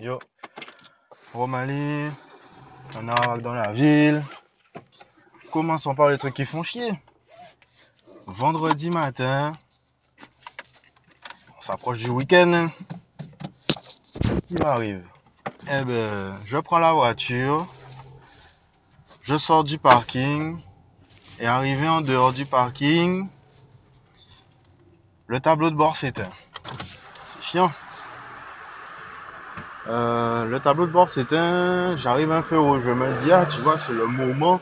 Yo, Romalie, on arrive dans la ville. Commençons par les trucs qui font chier. Vendredi matin, on s'approche du week-end. Qui m'arrive Eh ben, je prends la voiture, je sors du parking, et arrivé en dehors du parking, le tableau de bord s'éteint. C'est chiant. Euh, le tableau de bord s'éteint, j'arrive un peu où je me dis, ah, tu vois, c'est le moment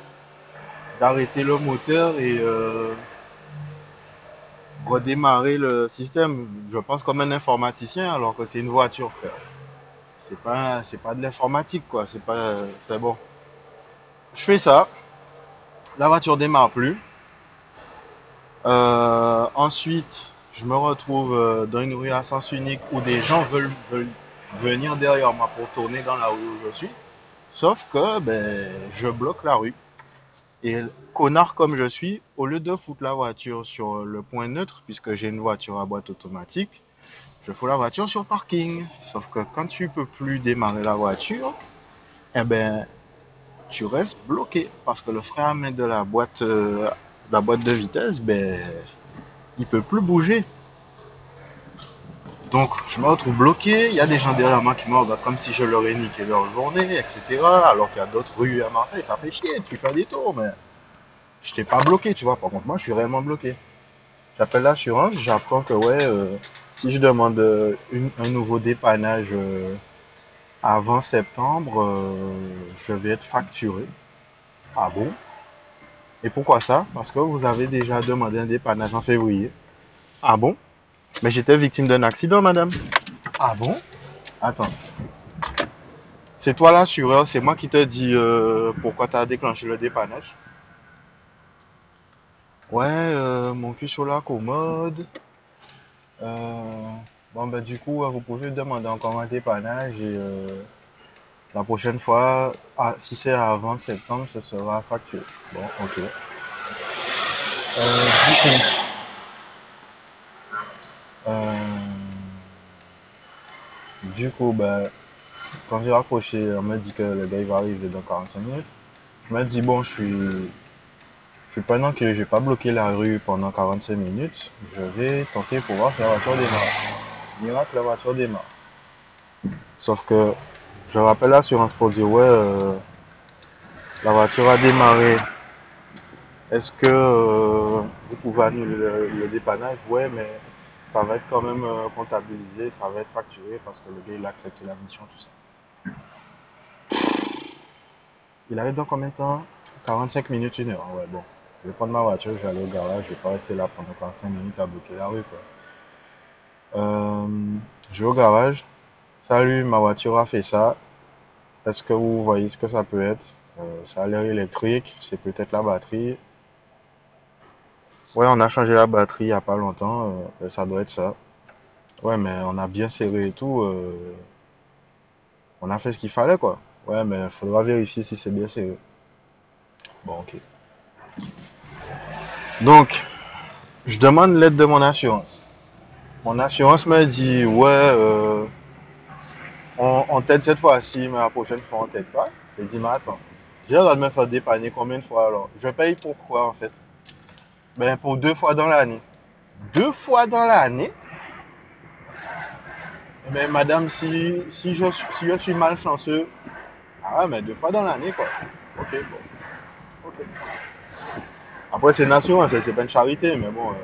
d'arrêter le moteur et euh, redémarrer le système. Je pense comme un informaticien alors que c'est une voiture. C'est pas, c'est pas de l'informatique, quoi. C'est pas, c'est bon. Je fais ça. La voiture démarre plus. Euh, ensuite, je me retrouve dans une rue à sens unique où des gens veulent, veulent venir derrière moi pour tourner dans la rue où je suis. Sauf que ben, je bloque la rue. Et connard comme je suis, au lieu de foutre la voiture sur le point neutre, puisque j'ai une voiture à boîte automatique, je fous la voiture sur parking. Sauf que quand tu peux plus démarrer la voiture, eh ben, tu restes bloqué. Parce que le frein à main de la boîte, euh, la boîte de vitesse, ben, il peut plus bouger. Donc, je me retrouve bloqué. Il y a des gens derrière moi qui me comme si je leur ai niqué leur journée, etc. Alors qu'il y a d'autres rues à Marseille. Ça fait chier, tu fais des tours, mais je t'ai pas bloqué, tu vois. Par contre, moi, je suis réellement bloqué. J'appelle l'assurance, j'apprends que, ouais, euh, si je demande euh, un nouveau dépannage euh, avant septembre, je vais être facturé. Ah bon? Et pourquoi ça? Parce que vous avez déjà demandé un dépannage en février. Ah bon? Mais j'étais victime d'un accident, madame. Ah bon? Attends. C'est toi l'assureur, c'est moi qui te dis euh, pourquoi tu as déclenché le dépannage. Ouais, euh, mon cul sur la commode. Euh, bon, ben du coup, vous pouvez demander encore un dépannage et euh, la prochaine fois, ah, si c'est avant septembre, ce sera facturé. Bon, ok. Euh, du coup, euh, du coup, ben, quand j'ai raccroché, on m'a dit que le gars il va arriver dans 45 minutes. Je me dis, bon, je suis, je suis pendant que je vais pas bloquer la rue pendant 45 minutes, je vais tenter pour voir si la voiture démarre. Miracle, la voiture démarre. Sauf que je rappelle l'assurance pour dire, ouais, euh, la voiture a démarré. Est-ce que euh, vous pouvez annuler le, le dépannage? Ouais, mais ça va être quand même euh, comptabilisé, ça va être facturé parce que le gars il a accepté la mission, tout ça. Il arrive dans combien de temps? 45 minutes, une heure. Ouais, bon. Je vais prendre ma voiture, je vais aller au garage, je vais pas rester là pendant 45 minutes à bloquer la rue, quoi. Euh, je vais au garage. Salut, ma voiture a fait ça. Est-ce que vous voyez ce que ça peut être? Euh, ça a l'air électrique, c'est peut-être la batterie. Ouais, on a changé la batterie il y a pas longtemps, euh, ça doit être ça. Ouais, mais on a bien serré et tout. euh, on a fait ce qu'il fallait, quoi. Ouais, mais il faudra vérifier si c'est bien serré. Bon, ok. Donc, je demande l'aide de mon assurance. Mon assurance me dit, ouais, euh, on, on t'aide cette fois-ci, mais la prochaine fois, on t'aide pas. Je dis, mais attends, j'ai le droit de me faire dépanner combien de fois alors? Je paye pour quoi, en fait? Ben, pour deux fois dans l'année. Deux fois dans l'année? Mais madame, si, si, je, si je suis malchanceux, ah mais deux fois dans l'année, quoi. Ok, bon. Ok. Après, c'est une assurance, c'est pas une charité, mais bon, euh,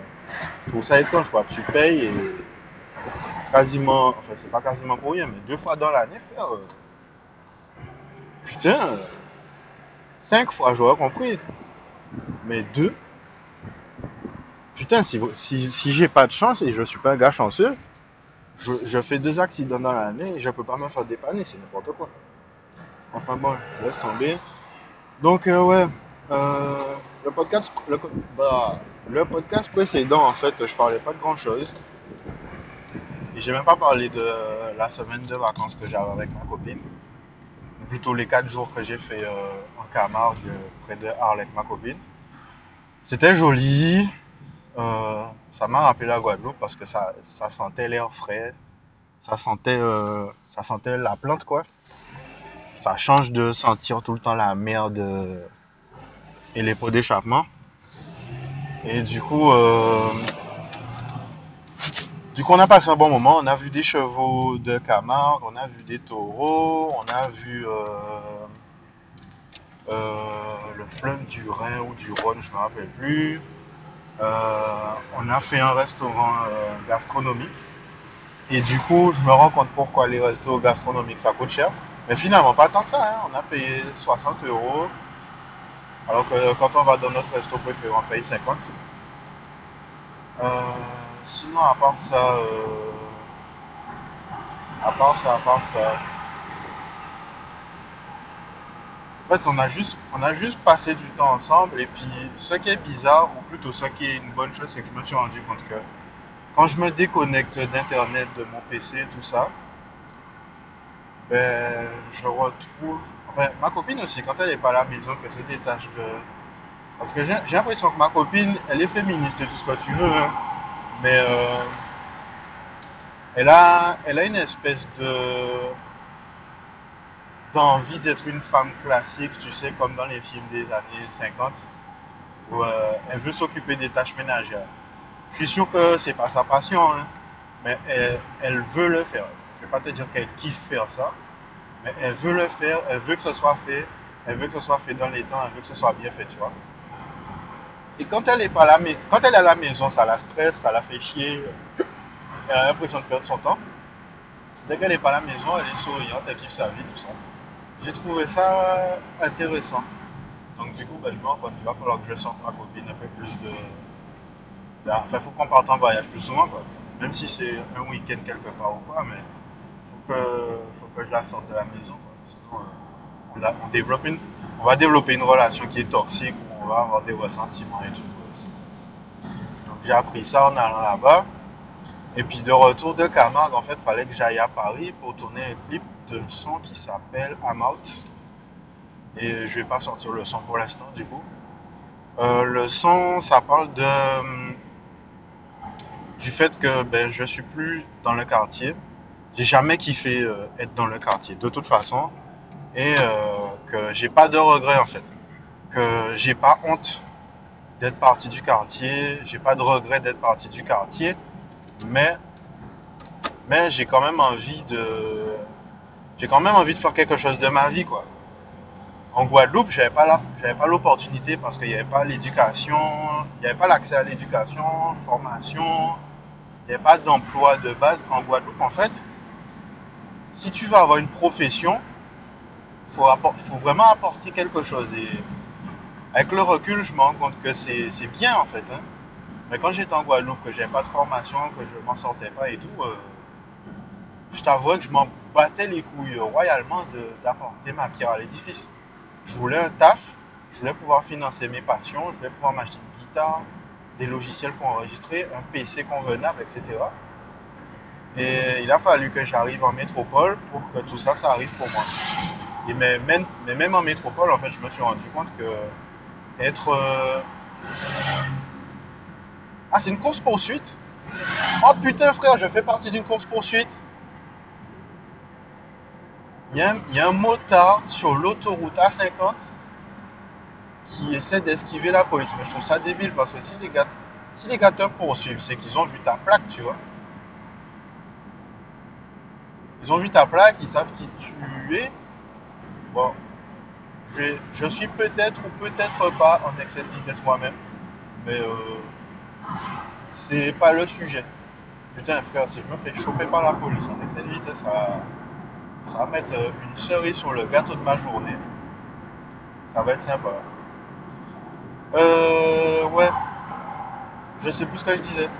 je trouve ça étrange, quoi. Tu payes et quasiment, enfin, c'est pas quasiment pour rien, mais deux fois dans l'année, frère. euh, putain, euh, cinq fois, j'aurais compris. Mais deux, putain, si, si, si j'ai pas de chance et je suis pas un gars chanceux, je, fais deux accidents dans l'année et je peux pas me faire dépanner, c'est n'importe quoi. Enfin bon, laisse tomber. Donc, euh, ouais, euh, le podcast, bah, le podcast précédent, en fait, je parlais pas de grand chose. Et j'ai même pas parlé de la semaine de vacances que j'avais avec ma copine. Plutôt les quatre jours que j'ai fait euh, en Camargue, près de Arles avec ma copine. C'était joli. Euh, ça m'a rappelé la Guadeloupe parce que ça, sentait l'air frais. ça sentait, euh, ça sentait la plante, quoi. Ça change de sentir tout le temps la merde euh, et les pots d'échappement. Et du coup, du coup, on a passé un bon moment. On a vu des chevaux de Camargue, on a vu des taureaux, on a vu le fleuve du Rhin ou du Rhône, je ne me rappelle plus. On a fait un restaurant gastronomique et du coup, je me rends compte pourquoi les restos gastronomiques ça coûte cher. Mais finalement, pas tant que ça. Hein. On a payé 60 euros. Alors que quand on va dans notre resto préféré, on paye 50. Euh, sinon, à part ça, euh, à part ça, à part ça. En fait, on a juste, on a juste passé du temps ensemble. Et puis, ce qui est bizarre, ou plutôt ce qui est une bonne chose, c'est que je me suis rendu compte que quand je me déconnecte d'Internet, de mon PC, tout ça, ben, je retrouve. Enfin, ma copine aussi, quand elle n'est pas à la maison, que des tâches de. Parce que j'ai l'impression que ma copine, elle est féministe et tout ce que tu veux, hein. mais euh, elle, a, elle a une espèce de d'envie d'être une femme classique, tu sais, comme dans les films des années 50, où euh, elle veut s'occuper des tâches ménagères. Je suis sûr que c'est pas sa passion, hein, mais elle, veut le faire. Je vais pas te dire qu'elle kiffe faire ça, mais elle veut le faire, elle veut que ce soit fait, elle veut que ce soit fait dans les temps, elle veut que ce soit bien fait, tu vois. Et quand elle est pas là, quand elle est à la maison, ça la stresse, ça la fait chier, elle a l'impression de perdre son temps. Dès qu'elle n'est pas à la maison, elle est souriante, elle kiffe sa vie, tout ça. J'ai trouvé ça intéressant. Donc du coup, ben, je me rends compte qu'il va falloir que je sorte ma copine un peu plus de, Enfin, il faut qu'on parte en voyage plus souvent, quoi. Même si c'est un week-end quelque part ou quoi, mais faut que, faut que je la sorte de la maison, Sinon, euh, on, développe une, on va développer une relation qui est toxique, où on va avoir des ressentiments et tout. Donc j'ai appris ça en allant là-bas. Et puis de retour de Camargue, en fait, il fallait que j'aille à Paris pour tourner un clip de son qui s'appelle I'm Out. Et je vais pas sortir le son pour l'instant, du coup. Euh, le son, ça parle de du fait que ben, je suis plus dans le quartier. J'ai jamais kiffé euh, être dans le quartier, de toute façon. Et euh, que j'ai pas de regrets en fait. Que j'ai pas honte d'être parti du quartier. J'ai pas de regret d'être parti du quartier. Mais, mais j'ai quand même envie de. J'ai quand même envie de faire quelque chose de ma vie, quoi. En Guadeloupe, j'avais pas j'avais pas l'opportunité parce qu'il n'y avait pas l'éducation, il n'y avait pas l'accès à l'éducation, formation, il n'y a pas d'emploi de base en Guadeloupe. En fait, si tu veux avoir une profession, faut, faut, vraiment apporter quelque chose. Et avec le recul, je me rends compte que c'est bien en fait. Hein. Mais quand j'étais en Guadeloupe, que j'avais pas de formation, que je m'en sortais pas et tout, euh, je t'avoue que je m'en battais les couilles royalement d'apporter ma pierre à l'édifice. Je voulais un taf, je voulais pouvoir financer mes passions, je voulais pouvoir m'acheter une guitare, des logiciels pour enregistrer, un PC convenable, etc. Et il a fallu que j'arrive en métropole pour que tout ça, ça arrive pour moi. Et mais, même, mais même en métropole, en fait, je me suis rendu compte que être... Euh, ah, c'est une course-poursuite? Oh putain, frère, je fais partie d'une course-poursuite. Il y, a un motard sur l'autoroute A50 qui essaient d'esquiver la police. Mais je trouve ça débile parce que si les gars, si les gars poursuivent, c'est qu'ils ont vu ta plaque, tu vois. Ils ont vu ta plaque, ils savent qui tu es. Bon, je, je suis peut-être ou peut-être pas en excès de vitesse moi-même, mais euh, c'est pas le sujet. Putain, frère, si je me fais choper par la police en excès de vitesse, ça, ça va mettre une cerise sur le gâteau de ma journée. Ça va être sympa. Euh, ouais. Je sais plus ce que je disais.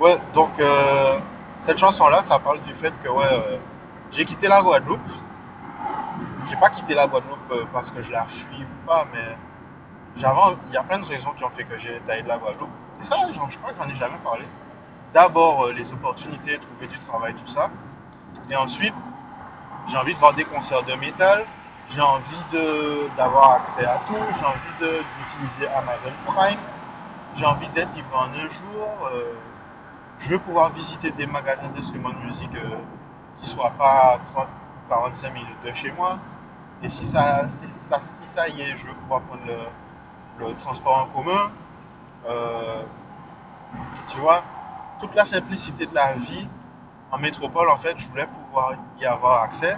Ouais, donc euh, cette chanson-là, ça parle du fait que ouais, euh, j'ai quitté la Guadeloupe. J'ai pas quitté la Guadeloupe euh, parce que je la suis ou pas, mais j'avais, il y a plein de raisons qui ont fait que j'ai taillé de la Guadeloupe. Et ça, je crois que j'en ai jamais parlé. D'abord, les opportunités, trouver du travail, tout ça. Et ensuite, j'ai envie de voir des concerts de métal. J'ai envie d'avoir accès à tout, j'ai envie d'utiliser Amazon Prime, j'ai envie d'être libre en un jour, euh, je veux pouvoir visiter des magasins d'instruments de musique euh, qui soit pas à 30 ou 45 minutes de chez moi. Et si ça, si ça, ça y est, je veux pouvoir prendre le, le transport en commun, euh, tu vois, toute la simplicité de la vie en métropole, en fait, je voulais pouvoir y avoir accès.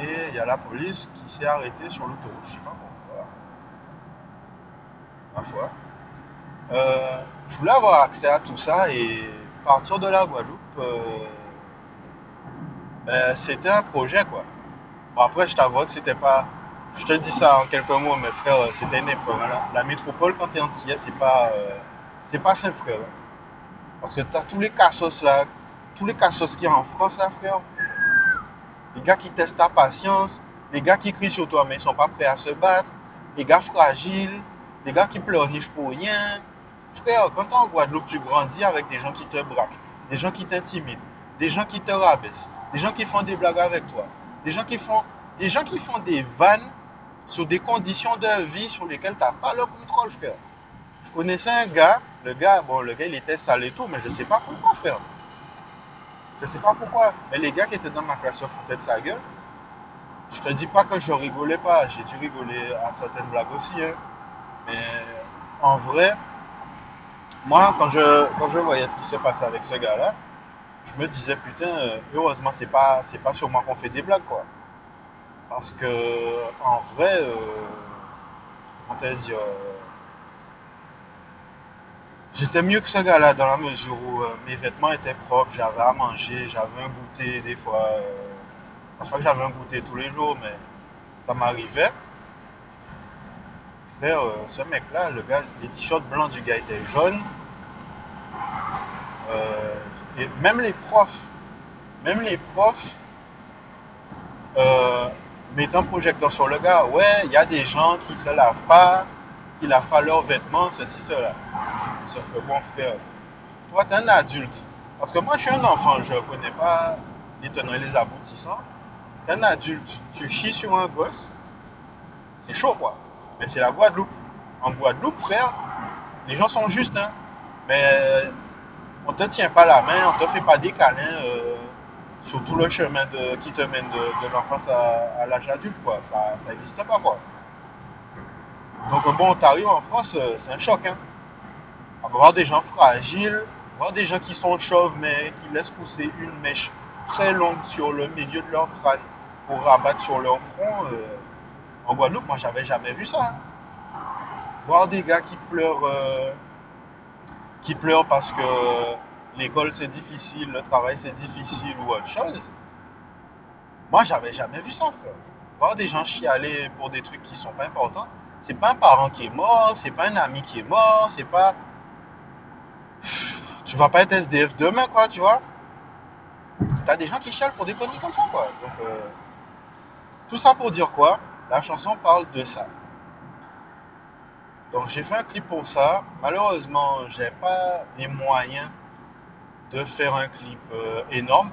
Et il y a la police qui s'est arrêtée sur l'autoroute, je sais pas pourquoi. Ma foi. Euh, je voulais avoir accès à tout ça et partir de la Guadeloupe, euh, ben, c'était un projet quoi. Bon, après, je t'avoue que c'était pas. Je te dis ça en quelques mots, mes frères, c'était une épreuve. hein. La, la métropole, quand t'es antillais, c'est pas, euh, c'est pas simple, frère. Parce que t'as tous les cassos là, tous les cassos qu'il y a en France là, frère. Les gars qui testent ta patience, les gars qui crient sur toi mais ils sont pas prêts à se battre, les gars fragiles, les gars qui pleurnichent pour rien. Frère, quand t'es en Guadeloupe, tu grandis avec des gens qui te braquent, des gens qui t'intimident, des gens qui te rabaissent, des gens qui font des blagues avec toi, des gens qui font des, vannes sur des conditions de vie sur lesquelles tu n'as pas le contrôle, frère. Je connaissais un gars, le gars, bon, le gars, il était sale et tout, mais je sais pas pourquoi, frère. Je sais pas pourquoi. Mais les gars qui étaient dans ma classe se foutaient de sa gueule. Je te dis pas que je rigolais pas, j'ai dû rigoler à certaines blagues aussi, hein. Mais en vrai, moi, quand je, quand je voyais ce qui se passait avec ce gars-là, je me disais, putain, euh, heureusement, c'est pas, c'est pas sur moi qu'on fait des blagues, quoi. Parce que, en vrai, euh, comment dire, euh, j'étais mieux que ce gars-là dans la mesure où euh, mes vêtements étaient propres, j'avais à manger, j'avais un goûter des fois. Euh, pas que j'avais un goûter tous les jours, mais ça m'arrivait. Euh, ce mec-là, le gars, les t-shirts blancs du gars étaient jaunes. Euh, et même les profs, même les profs euh, mettent un projecteur sur le gars. Ouais, il y a des gens qui se lavent pas, qui lavent pas leurs vêtements, ceci, cela. Sauf que bon frère, toi t'es un adulte. Parce que moi je suis un enfant, je connais pas les tenants et les aboutissants. T'es un adulte, tu chies sur un gosse, c'est chaud quoi. Mais c'est la Guadeloupe. En Guadeloupe, frère, les gens sont justes, hein. Mais euh, on te tient pas la main, on te fait pas des câlins euh, sur tout le chemin qui te mène de, l'enfance à, l'âge adulte, quoi. Ça, ça existe pas, quoi. Donc bon, t'arrives en France, euh, c'est un choc, hein. Voir des gens fragiles, voir des gens qui sont chauves, mais qui laissent pousser une mèche très longue sur le milieu de leur crâne pour rabattre sur leur front. euh, en Guadeloupe, moi, j'avais jamais vu ça. hein. Voir des gars qui pleurent, euh, qui pleurent parce que l'école c'est difficile, le travail c'est difficile ou autre chose. Moi, j'avais jamais vu ça. Voir des gens chialer pour des trucs qui sont pas importants. C'est pas un parent qui est mort, c'est pas un ami qui est mort, c'est pas. Tu vas pas être SDF demain, quoi, tu vois. T'as des gens qui chialent pour des conneries comme ça, quoi. Donc, euh, tout ça pour dire quoi? La chanson parle de ça. Donc, j'ai fait un clip pour ça. Malheureusement, j'ai pas les moyens de faire un clip euh, énorme.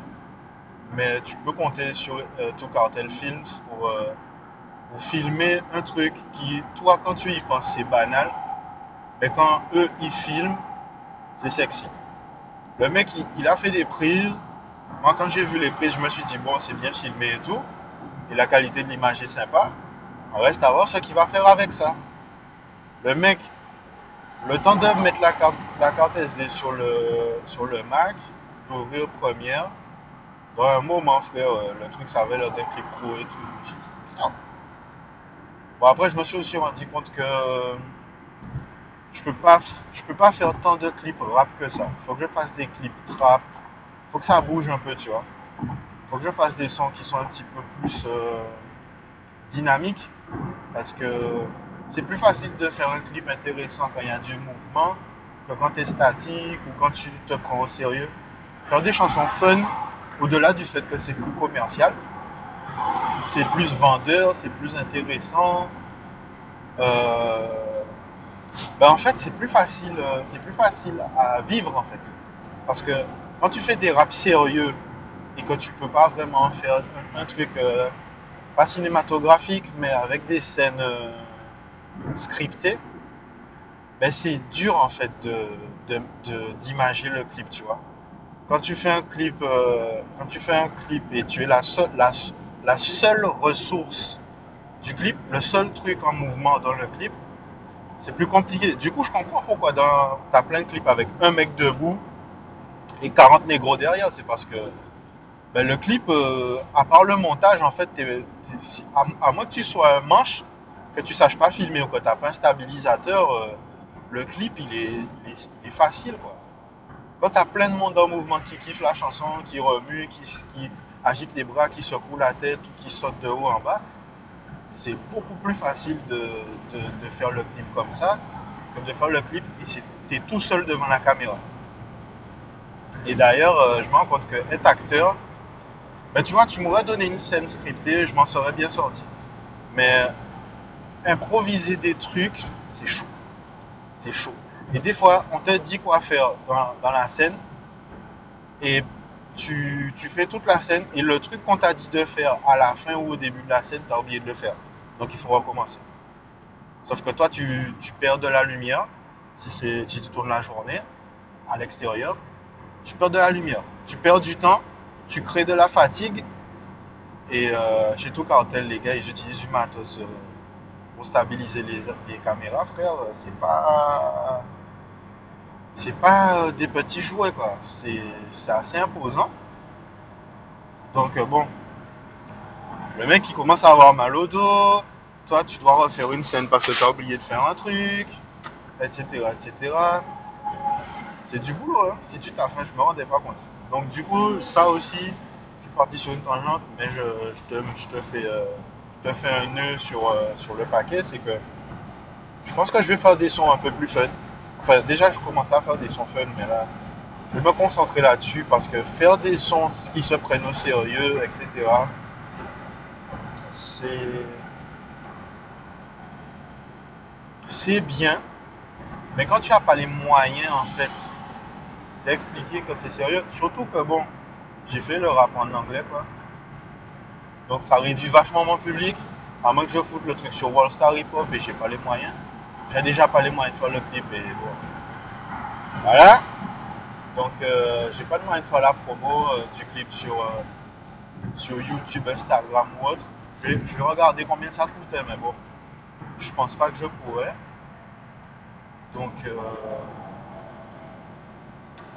Mais tu peux compter sur euh, Tout Cartel Films pour, euh, pour filmer un truc qui, toi, quand tu y penses, c'est banal. Mais quand eux, ils filment, c'est sexy. Le mec, il, a fait des prises. Moi, quand j'ai vu les prises, je me suis dit, bon, c'est bien filmé et tout. Et la qualité de l'image est sympa. On reste à voir ce qu'il va faire avec ça. Le mec, le temps de mettre la carte, la carte SD sur le, sur le Mac, d'ouvrir Première, dans un moment, frère, euh, le truc, ça avait l'air d'un et tout. Bon, après, je me suis aussi rendu compte que je peux pas, je peux pas faire tant de clips rap que ça. Faut que je fasse des clips trap. Faut que ça bouge un peu, tu vois. Faut que je fasse des sons qui sont un petit peu plus euh, dynamiques. Parce que c'est plus facile de faire un clip intéressant quand il y a du mouvement que quand tu es statique ou quand tu te prends au sérieux. Faire des chansons fun, au-delà du fait que c'est plus commercial, c'est plus vendeur, c'est plus intéressant. Euh, ben en fait, c'est plus facile, euh, c'est plus facile à vivre en fait. Parce que quand tu fais des raps sérieux et que tu peux pas vraiment faire un, truc euh, pas cinématographique, mais avec des scènes euh, scriptées, ben c'est dur en fait de, d'imager le clip, tu vois. quand tu fais un clip, quand tu fais un clip et tu es la seule, la, la seule ressource du clip, le seul truc en mouvement dans le clip, c'est plus compliqué. Du coup, je comprends pourquoi dans, t'as plein de clips avec un mec debout et 40 négros derrière. C'est parce que ben, le clip, euh, à part le montage, en fait, à, moins que tu sois un manche, que tu saches pas filmer ou que t'as pas un stabilisateur, euh, le clip, il est, il est, il est facile, quoi. Quand t'as plein de monde en mouvement qui kiffe la chanson, qui remue, qui, qui agite les bras, qui secoue la tête qui saute de haut en bas, c'est beaucoup plus facile de, de- faire le clip comme ça que de faire le clip et c'est- t'es tout seul devant la caméra. Et d'ailleurs, euh, je me rends compte que être acteur, ben tu vois, tu m'aurais donné une scène scriptée, je m'en serais bien sorti. Mais improviser des trucs, c'est chaud. C'est chaud. Et des fois, on te dit quoi faire dans, dans la scène et tu, tu fais toute la scène et le truc qu'on t'a dit de faire à la fin ou au début de la scène, tu as oublié de le faire. Donc il faut recommencer. Sauf que toi, tu, tu perds de la lumière si, si tu tournes la journée à l'extérieur. Tu perds de la lumière. Tu perds du temps, tu crées de la fatigue. Et euh, chez tout cartel, les gars, ils utilisent du matos euh, pour stabiliser les, caméras, frère. C'est pas. C'est pas euh, des petits jouets, quoi. C'est c'est assez imposant. Donc, euh, bon, le mec il commence à avoir mal au dos. Toi, tu dois refaire une scène parce que tu as oublié de faire un truc, etc. etc. C'est du boulot, hein. Tu t'as faim, je me rendais pas compte. Donc, du coup, ça aussi, je suis parti sur une tangente, mais je, je te, je te fais, euh, je te fais un nœud sur, euh, sur le paquet. C'est que je pense que je vais faire des sons un peu plus fun. Enfin, déjà, je commençais à faire des sons fun, mais là, je vais me concentrer là-dessus parce que faire des sons qui se prennent au sérieux, etc., c'est. C'est bien, mais quand tu n'as pas les moyens, en fait, d'expliquer que c'est sérieux, surtout que bon, j'ai fait le rap en anglais, quoi. Donc ça réduit vachement mon public. À moins que je foute le truc sur Wallstar Hip Hop et j'ai pas les moyens. J'ai déjà pas les moyens de faire le clip et bon. Voilà. Donc euh, j'ai pas de moyen de faire la promo euh, du clip sur, euh, sur YouTube, Instagram ou autre. Je vais regarder combien ça coûtait, mais bon, je pense pas que je pourrais. Donc euh,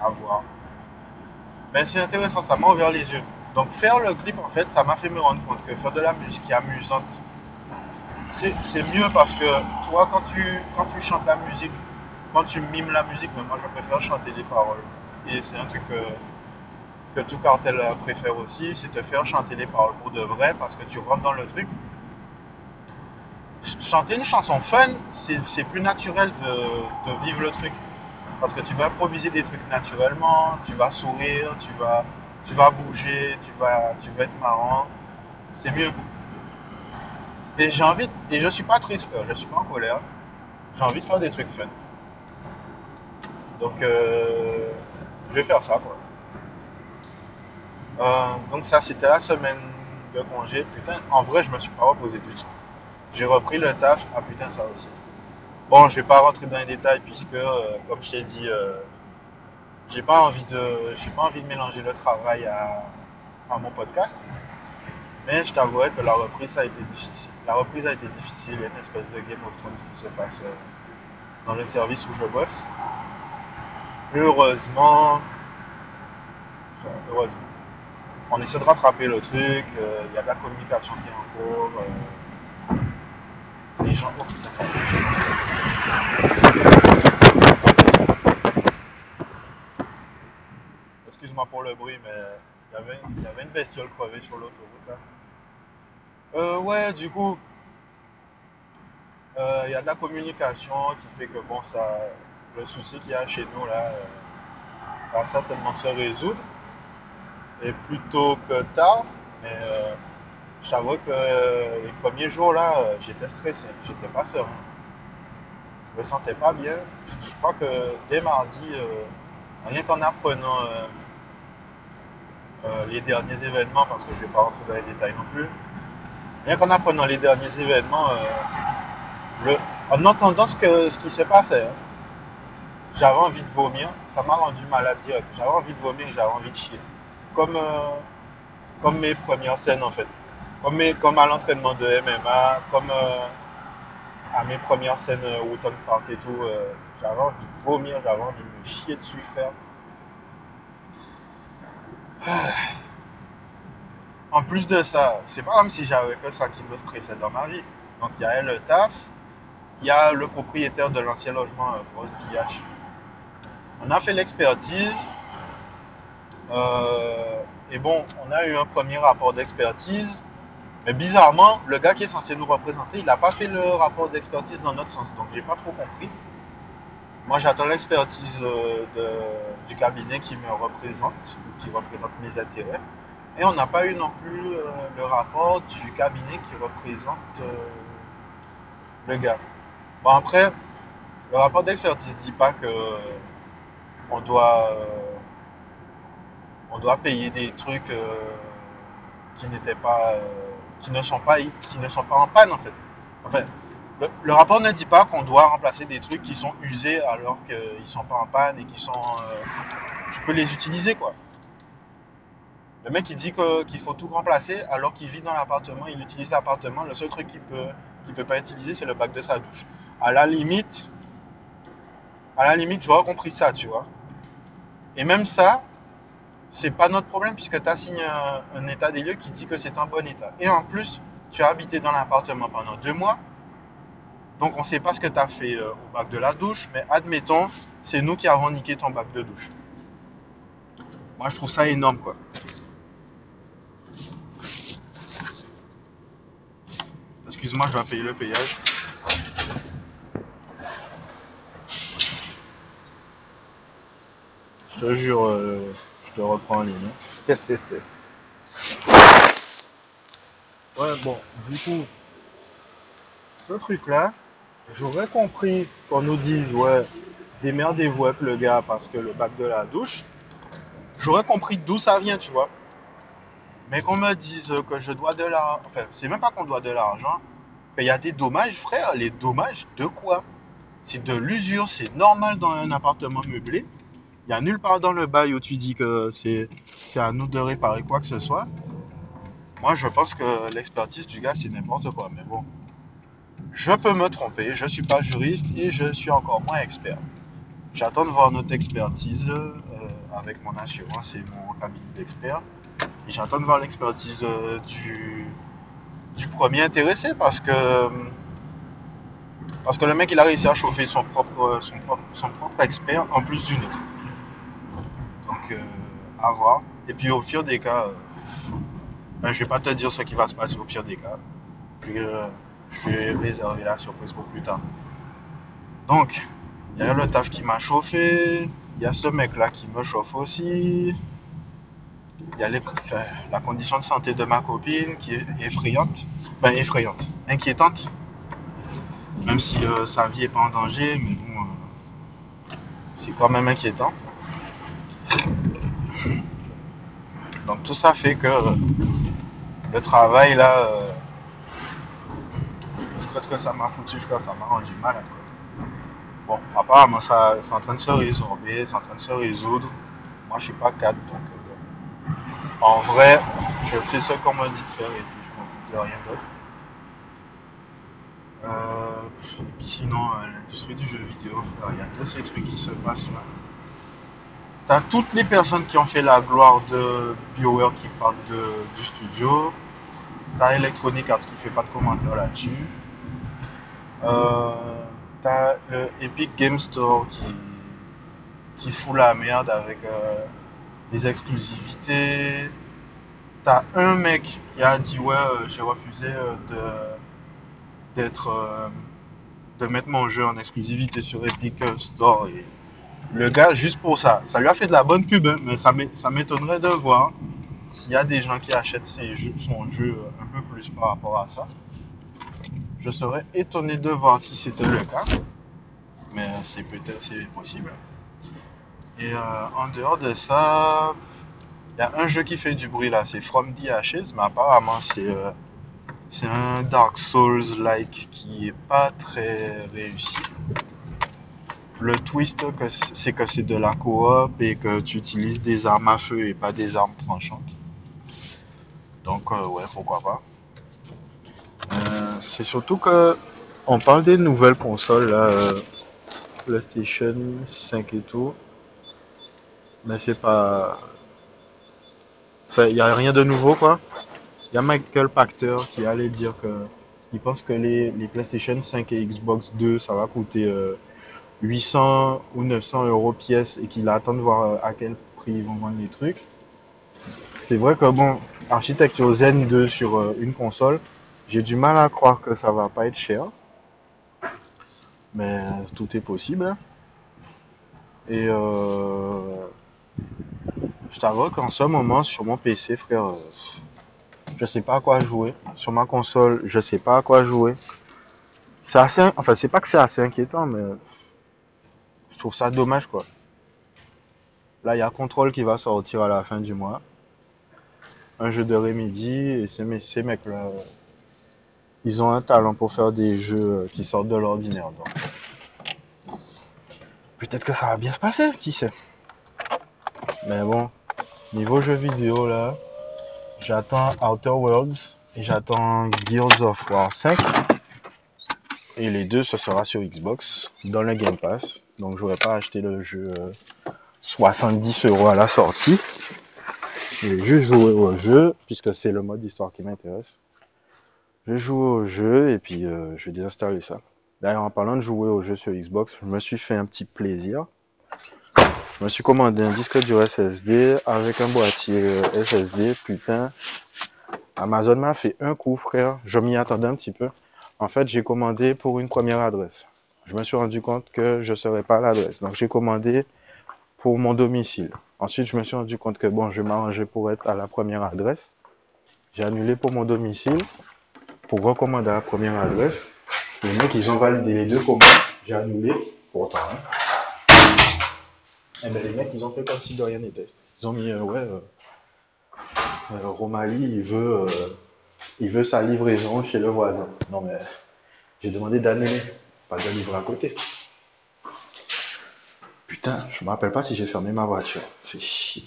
à voir. Mais c'est intéressant, ça m'a ouvert les yeux. Donc faire le clip en fait, ça m'a fait me rendre compte que faire de la musique qui est amusante, c'est mieux parce que toi quand tu, quand tu chantes la musique, quand tu mimes la musique, mais moi je préfère chanter les paroles. Et c'est un truc que, que tout cartel préfère aussi, c'est te faire chanter les paroles pour de vrai parce que tu rentres dans le truc. Ch- Chanter une chanson fun, c'est plus naturel de, de vivre le truc. Parce que tu vas improviser des trucs naturellement, tu vas sourire, tu vas, tu vas bouger, tu vas, tu vas être marrant. C'est mieux. Et j'ai envie, et je suis pas triste, je suis pas en colère. J'ai envie de faire des trucs fun. Donc, euh, je vais faire ça, quoi. Euh, donc ça, c'était la semaine de congé. Putain, en vrai, je me suis pas reposé du tout. J'ai repris le taf. Ah putain, ça aussi. Bon, je vais pas rentrer dans les détails puisque, euh, comme je t'ai dit, euh, j'ai pas envie de, j'ai pas envie de mélanger le travail à, à mon podcast. Mais je t'avouerai que la reprise a été difficile. La reprise a été difficile. Il y a une espèce de Game of Thrones qui se passe euh, dans le service où je bosse. Heureusement, heureusement, on essaie de rattraper le truc. euh, Il y a de la communication qui est en cours. Euh, les gens. Oh, putain, ça Excuse-moi pour le bruit, mais il y avait, une bestiole crevée sur l'autoroute là. Euh, ouais, du coup, euh, il y a de la communication qui fait que bon, ça, le souci qu'il y a chez nous là euh, va certainement se résoudre. Et plutôt que tard, mais je t'avoue que euh, les premiers jours là, euh, j'étais stressé, j'étais pas serein. Je me sentais pas bien. Je crois que dès mardi, euh, rien qu'en apprenant les derniers événements, parce que je vais pas rentrer dans les détails non plus, rien qu'en apprenant les derniers événements, en entendant ce, qui s'est passé, hein, j'avais envie de vomir. Ça m'a rendu malade direct. J'avais envie de vomir, j'avais envie de chier. Comme mes premières scènes en fait. Comme, à l'entraînement de MMA, comme euh, à mes premières scènes Wooton Park et tout. j'avais envie de vomir, j'avais envie me chier dessus, frère. En plus de ça, c'est pas comme si j'avais que ça qui me stressait dans ma vie. Donc il y a le taf, il y a le propriétaire de l'ancien logement Grosse Guillache. On a fait l'expertise. Euh, et bon, on a eu un premier rapport d'expertise. Mais bizarrement, le gars qui est censé nous représenter, il n'a pas fait le rapport d'expertise dans notre sens. Donc j'ai pas trop compris. Moi j'attends l'expertise euh, du cabinet qui me représente, qui représente mes intérêts. Et on n'a pas eu non plus euh, le rapport du cabinet qui représente le gars. Bon, après, le rapport d'expertise dit pas que on doit, euh, on doit payer des trucs euh, qui n'étaient pas, euh, qui ne sont pas, qui ne sont pas en panne en fait. Enfin, le, rapport ne dit pas qu'on doit remplacer des trucs qui sont usés alors qu'ils ne sont pas en panne et qui sont, tu peux les utiliser quoi. Le mec il dit qu'il faut tout remplacer alors qu'il vit dans l'appartement, il utilise l'appartement. Le seul truc qu'il peut, qu'il peut pas utiliser, c'est le bac de sa douche à la limite, à la limite, j'aurais compris ça, tu vois. Et même ça, c'est pas notre problème puisque tu as signé un, état des lieux qui dit que c'est un bon état. Et en plus, tu as habité dans l'appartement pendant deux mois. Donc on ne sait pas ce que tu as fait euh, au bac de la douche, mais admettons, c'est nous qui avons niqué ton bac de douche. Moi je trouve ça énorme quoi. Excuse-moi, je dois payer le payage. Je te jure, euh, je te reprends en ligne. Hein. ouais, bon, du coup, ce truc-là, j'aurais compris qu'on nous dise, ouais, démerdez-vous avec le gars parce que le bac de la douche, j'aurais compris d'où ça vient, tu vois. Mais qu'on me dise que je dois de l'argent, enfin, c'est même pas qu'on doit de l'argent, il y a des dommages, frère, les dommages de quoi? C'est de l'usure, c'est normal dans un appartement meublé. Il n'y a nulle part dans le bail où tu dis que c'est à nous de réparer quoi que ce soit. Moi, je pense que l'expertise du gars, c'est n'importe quoi. Mais bon, je peux me tromper. Je ne suis pas juriste et je suis encore moins expert. J'attends de voir notre expertise euh, avec mon assurance et mon cabinet d'experts. Et j'attends de voir l'expertise euh, du, premier intéressé parce que parce que le mec il a réussi à chauffer son propre son propre, son propre expert en plus d'une autre. Euh, à voir. Et puis, au pire des cas, euh, ben, je vais pas te dire ce qui va se passer au pire des cas. Puis, euh, je vais réserver la surprise pour plus tard. Donc, il y a le taf qui m'a chauffé. Il y a ce mec-là qui me chauffe aussi. Il y a la condition de santé de ma copine qui est effrayante. Ben, effrayante. Inquiétante. Même si sa vie n'est pas en danger, mais bon, c'est quand même inquiétant. Donc tout ça fait que le travail là, euh, le stress que ça m'a foutu, crois, ça m'a rendu malade. Bon, apparemment c'est en train de se résorber, c'est en train de se résoudre. Moi je suis pas cadre donc euh, en vrai je fais ce qu'on m'a dit de faire et puis je m'occupe de rien d'autre. Euh, sinon l'industrie du jeu vidéo, il y a de ces trucs qui se passent là. T'as toutes les personnes qui ont fait la gloire de BioWare qui parlent du studio. T'as Electronic Arts qui fait pas de commentaires là-dessus. Euh, t'as le Epic Game Store qui, qui fout la merde avec euh, des exclusivités. T'as un mec qui a dit ouais euh, j'ai refusé de d'être de mettre mon jeu en exclusivité sur Epic Store le gars, juste pour ça, ça lui a fait de la bonne pub, hein, mais ça m'étonnerait de voir s'il y a des gens qui achètent son jeu un peu plus par rapport à ça. Je serais étonné de voir si c'était le cas, mais c'est peut-être possible. Et euh, en dehors de ça, il y a un jeu qui fait du bruit là, c'est From Ashes, mais apparemment c'est euh, c'est un Dark Souls-like qui est pas très réussi le twist, c'est que c'est de la coop et que tu utilises des armes à feu et pas des armes tranchantes. Donc, euh, ouais, pourquoi pas. Euh, c'est surtout que on parle des nouvelles consoles, là, euh, PlayStation 5 et tout, mais c'est pas. Enfin, il n'y a rien de nouveau, quoi. Il y a Michael Pachter qui allait dire que il pense que les, les PlayStation 5 et Xbox 2, ça va coûter euh, 800 ou 900 euros pièce et qu'il attend de voir euh, à quel prix ils vont vendre les trucs. C'est vrai que bon, architecture Zen 2 sur euh, une console, j'ai du mal à croire que ça va pas être cher. Mais tout est possible. Et euh, je t'avoue qu'en ce moment, sur mon PC, frère, euh, je sais pas à quoi jouer. Sur ma console, je sais pas à quoi jouer. C'est assez, enfin, c'est pas que c'est assez inquiétant, mais ça dommage, quoi. Là, il y a qui va sortir à la fin du mois. Un jeu de Remedy, et ces, ces mecs-là, euh, ils ont un talent pour faire des jeux euh, qui sortent de l'ordinaire. Peut-être que ça va bien se passer, qui sait. Mais bon, niveau jeux vidéo, là, j'attends Outer Worlds et j'attends Gears of War 5. Et les deux, ce sera sur Xbox, dans le Game Pass. Donc, j'aurais pas acheté le jeu euh, 70 euros à la sortie. Je vais juste jouer au jeu, puisque c'est le mode histoire qui m'intéresse. Je jouer au jeu et puis euh, je vais désinstaller ça. D'ailleurs, en parlant de jouer au jeu sur Xbox, je me suis fait un petit plaisir. Je me suis commandé un disque dur SSD avec un boîtier euh, SSD. Putain, Amazon m'a fait un coup, frère. Je m'y attendais un petit peu. En fait, j'ai commandé pour une première adresse. Je me suis rendu compte que je ne serais pas à l'adresse. Donc, j'ai commandé pour mon domicile. Ensuite, je me suis rendu compte que bon, je m'arranger pour être à la première adresse. J'ai annulé pour mon domicile pour recommander à la première adresse. Les mecs, ils ont validé les deux commandes. J'ai annulé, pourtant. hein. Et ben, les mecs, ils ont fait comme si de rien n'était. Ils ont mis, euh, ouais, euh, euh, Romali, veut, il veut sa livraison chez le voisin. Non, mais j'ai demandé d'annuler, pas de livrer à côté. Putain, je me rappelle pas si j'ai fermé ma voiture. Fait chier.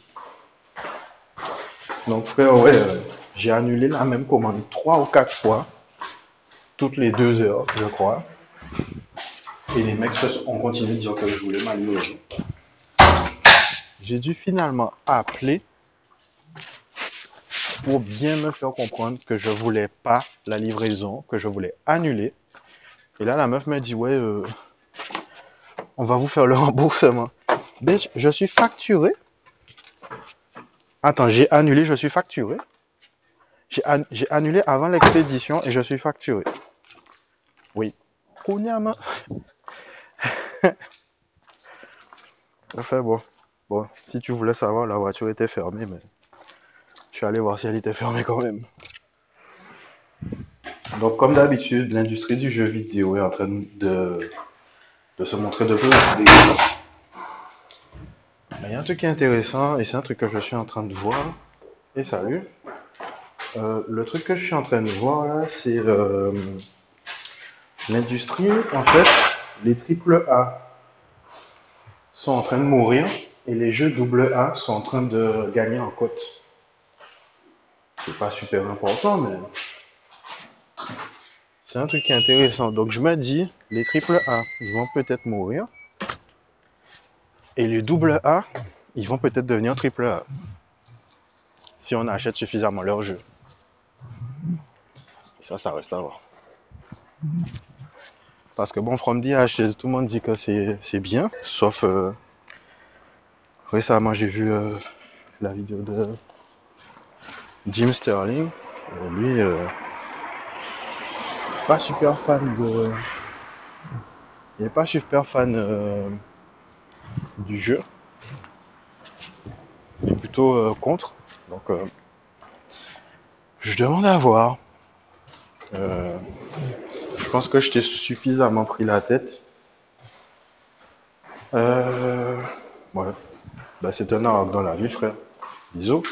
Donc, frère, ouais, euh, j'ai annulé la même commande trois ou quatre fois, toutes les deux heures, je crois. Et les mecs ont continué de dire que je voulais ma livraison. J'ai dû finalement appeler pour bien me faire comprendre que je voulais pas la livraison, que je voulais annuler. Et là, la meuf m'a dit, ouais, euh, on va vous faire le remboursement. Bitch, je suis facturé. Attends, j'ai annulé, je suis facturé. J'ai an- j'ai annulé avant l'expédition et je suis facturé. Oui. Kounyama. Enfin bon. Bon, si tu voulais savoir, la voiture était fermée, mais je suis allé voir si elle était fermée quand même. Donc, comme d'habitude, l'industrie du jeu vidéo est en train de, de se montrer de plus en plus Il y a un truc qui est intéressant et c'est un truc que je suis en train de voir. Et salut. Euh, le truc que je suis en train de voir là, c'est euh, l'industrie. En fait, les triple A sont en train de mourir et les jeux double A sont en train de gagner en cote. C'est pas super important, mais c'est un truc qui est intéressant. Donc je me dis, les triple A, ils vont peut-être mourir. Et les double A, ils vont peut-être devenir triple A. Si on achète suffisamment leurs jeux. Ça, ça reste à voir. Parce que bon, From Ashes, tout le monde dit que c'est bien. Sauf euh, récemment, j'ai vu euh, la vidéo de Jim Sterling. Lui, euh, pas super fan de. Il pas super fan euh, du jeu. Il est plutôt euh, contre. Donc, euh, je demande à voir. Je pense que je t'ai suffisamment pris la tête. Voilà. Bah, c'est un arabe dans la vie, frère. Bisous.